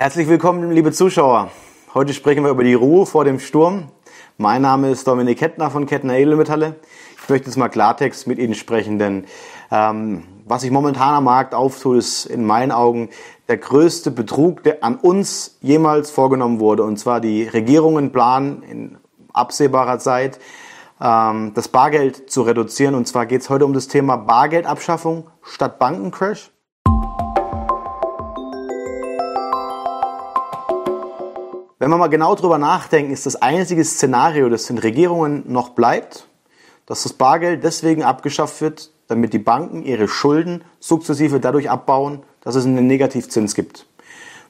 Herzlich willkommen, liebe Zuschauer. Heute sprechen wir über die Ruhe vor dem Sturm. Mein Name ist Dominik Kettner von Kettner Edelmetalle. Ich möchte jetzt mal Klartext mit Ihnen sprechen, denn ähm, was sich momentan am Markt auftut, ist in meinen Augen der größte Betrug, der an uns jemals vorgenommen wurde. Und zwar die Regierungen planen in absehbarer Zeit, ähm, das Bargeld zu reduzieren. Und zwar geht es heute um das Thema Bargeldabschaffung statt Bankencrash. Wenn wir mal genau drüber nachdenken, ist das einzige Szenario, das den Regierungen noch bleibt, dass das Bargeld deswegen abgeschafft wird, damit die Banken ihre Schulden sukzessive dadurch abbauen, dass es einen Negativzins gibt.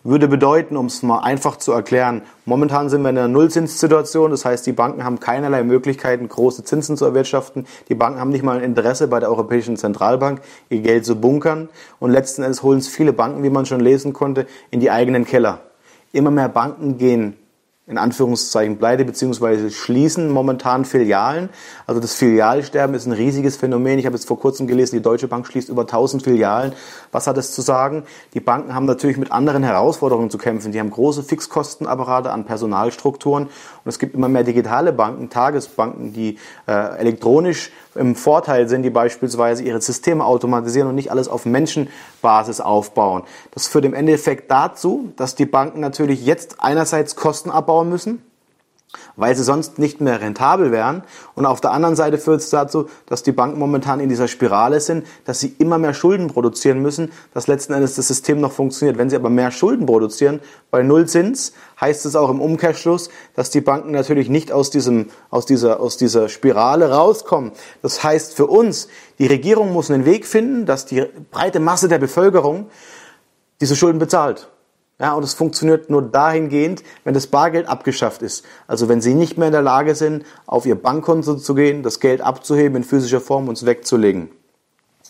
Würde bedeuten, um es mal einfach zu erklären, momentan sind wir in einer Nullzinssituation, das heißt, die Banken haben keinerlei Möglichkeiten, große Zinsen zu erwirtschaften. Die Banken haben nicht mal ein Interesse bei der Europäischen Zentralbank, ihr Geld zu bunkern. Und letzten Endes holen es viele Banken, wie man schon lesen konnte, in die eigenen Keller. Immer mehr Banken gehen in Anführungszeichen pleite bzw. schließen momentan Filialen. Also das Filialsterben ist ein riesiges Phänomen. Ich habe jetzt vor kurzem gelesen, die Deutsche Bank schließt über 1000 Filialen. Was hat das zu sagen? Die Banken haben natürlich mit anderen Herausforderungen zu kämpfen. Die haben große Fixkostenapparate an Personalstrukturen und es gibt immer mehr digitale Banken, Tagesbanken, die äh, elektronisch im Vorteil sind, die beispielsweise ihre Systeme automatisieren und nicht alles auf Menschenbasis aufbauen. Das führt im Endeffekt dazu, dass die Banken natürlich jetzt einerseits Kosten abbauen müssen, weil sie sonst nicht mehr rentabel wären. Und auf der anderen Seite führt es dazu, dass die Banken momentan in dieser Spirale sind, dass sie immer mehr Schulden produzieren müssen, dass letzten Endes das System noch funktioniert. Wenn sie aber mehr Schulden produzieren, bei Nullzins, heißt es auch im Umkehrschluss, dass die Banken natürlich nicht aus, diesem, aus, dieser, aus dieser Spirale rauskommen. Das heißt für uns, die Regierung muss einen Weg finden, dass die breite Masse der Bevölkerung diese Schulden bezahlt. Ja, und es funktioniert nur dahingehend, wenn das Bargeld abgeschafft ist. Also wenn Sie nicht mehr in der Lage sind, auf Ihr Bankkonto zu gehen, das Geld abzuheben in physischer Form und es wegzulegen.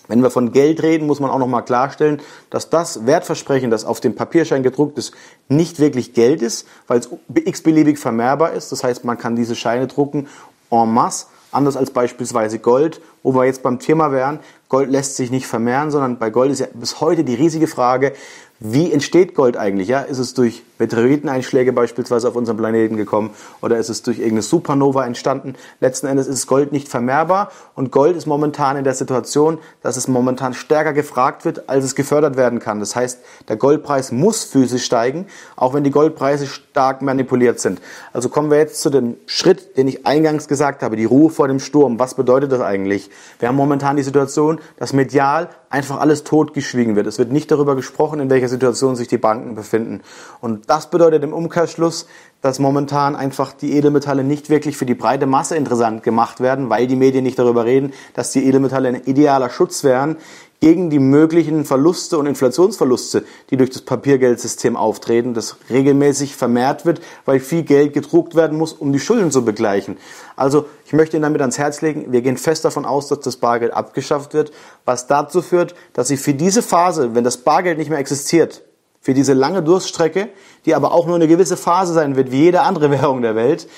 Wenn wir von Geld reden, muss man auch nochmal klarstellen, dass das Wertversprechen, das auf dem Papierschein gedruckt ist, nicht wirklich Geld ist, weil es x-beliebig vermehrbar ist. Das heißt, man kann diese Scheine drucken en masse, anders als beispielsweise Gold, wo wir jetzt beim Thema wären. Gold lässt sich nicht vermehren, sondern bei Gold ist ja bis heute die riesige Frage, wie entsteht Gold eigentlich? Ja, ist es durch Meteoriteneinschläge beispielsweise auf unserem Planeten gekommen oder ist es durch irgendeine Supernova entstanden? Letzten Endes ist Gold nicht vermehrbar und Gold ist momentan in der Situation, dass es momentan stärker gefragt wird, als es gefördert werden kann. Das heißt, der Goldpreis muss physisch steigen, auch wenn die Goldpreise stark manipuliert sind. Also kommen wir jetzt zu dem Schritt, den ich eingangs gesagt habe, die Ruhe vor dem Sturm. Was bedeutet das eigentlich? Wir haben momentan die Situation, dass medial einfach alles totgeschwiegen wird. Es wird nicht darüber gesprochen, in welcher Situation sich die Banken befinden. Und das bedeutet im Umkehrschluss, dass momentan einfach die Edelmetalle nicht wirklich für die breite Masse interessant gemacht werden, weil die Medien nicht darüber reden, dass die Edelmetalle ein idealer Schutz wären gegen die möglichen Verluste und Inflationsverluste, die durch das Papiergeldsystem auftreten, das regelmäßig vermehrt wird, weil viel Geld gedruckt werden muss, um die Schulden zu begleichen. Also ich möchte Ihnen damit ans Herz legen, wir gehen fest davon aus, dass das Bargeld abgeschafft wird, was dazu führt, dass Sie für diese Phase, wenn das Bargeld nicht mehr existiert, für diese lange Durststrecke, die aber auch nur eine gewisse Phase sein wird, wie jede andere Währung der Welt,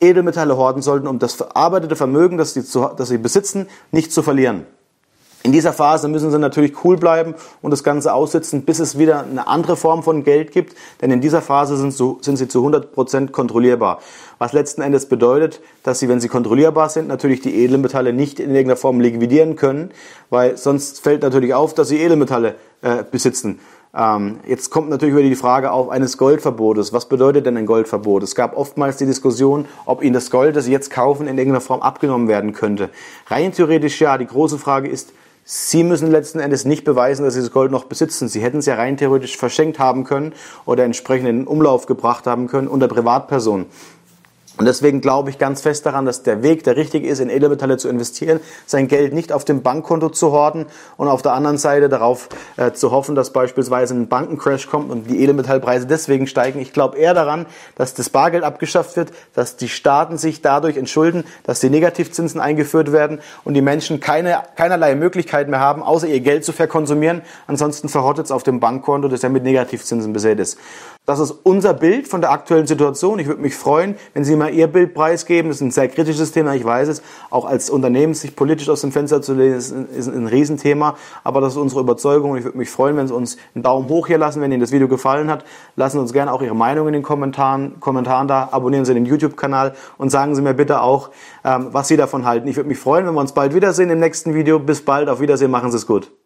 Edelmetalle horten sollten, um das verarbeitete Vermögen, das sie, zu, das sie besitzen, nicht zu verlieren. In dieser Phase müssen sie natürlich cool bleiben und das Ganze aussitzen, bis es wieder eine andere Form von Geld gibt. Denn in dieser Phase sind, so, sind sie zu 100 Prozent kontrollierbar. Was letzten Endes bedeutet, dass sie, wenn sie kontrollierbar sind, natürlich die Edelmetalle nicht in irgendeiner Form liquidieren können, weil sonst fällt natürlich auf, dass sie Edelmetalle äh, besitzen. Ähm, jetzt kommt natürlich wieder die Frage auf eines Goldverbotes. Was bedeutet denn ein Goldverbot? Es gab oftmals die Diskussion, ob Ihnen das Gold, das Sie jetzt kaufen, in irgendeiner Form abgenommen werden könnte. Rein theoretisch ja. Die große Frage ist, Sie müssen letzten Endes nicht beweisen, dass Sie das Gold noch besitzen. Sie hätten es ja rein theoretisch verschenkt haben können oder entsprechend in den Umlauf gebracht haben können unter Privatpersonen. Und deswegen glaube ich ganz fest daran, dass der Weg der richtige ist, in Edelmetalle zu investieren, sein Geld nicht auf dem Bankkonto zu horten und auf der anderen Seite darauf äh, zu hoffen, dass beispielsweise ein Bankencrash kommt und die Edelmetallpreise deswegen steigen. Ich glaube eher daran, dass das Bargeld abgeschafft wird, dass die Staaten sich dadurch entschulden, dass die Negativzinsen eingeführt werden und die Menschen keine, keinerlei Möglichkeit mehr haben, außer ihr Geld zu verkonsumieren. Ansonsten verrottet es auf dem Bankkonto, das ja mit Negativzinsen besät ist. Das ist unser Bild von der aktuellen Situation. Ich würde mich freuen, wenn Sie mal Ihr Bild preisgeben. Das ist ein sehr kritisches Thema, ich weiß es. Auch als Unternehmen sich politisch aus dem Fenster zu lehnen, ist ein, ist ein Riesenthema. Aber das ist unsere Überzeugung. Ich würde mich freuen, wenn Sie uns einen Daumen hoch hier lassen, wenn Ihnen das Video gefallen hat. Lassen Sie uns gerne auch Ihre Meinung in den Kommentaren, Kommentaren da. Abonnieren Sie den YouTube-Kanal und sagen Sie mir bitte auch, ähm, was Sie davon halten. Ich würde mich freuen, wenn wir uns bald wiedersehen im nächsten Video. Bis bald. Auf Wiedersehen. Machen Sie es gut.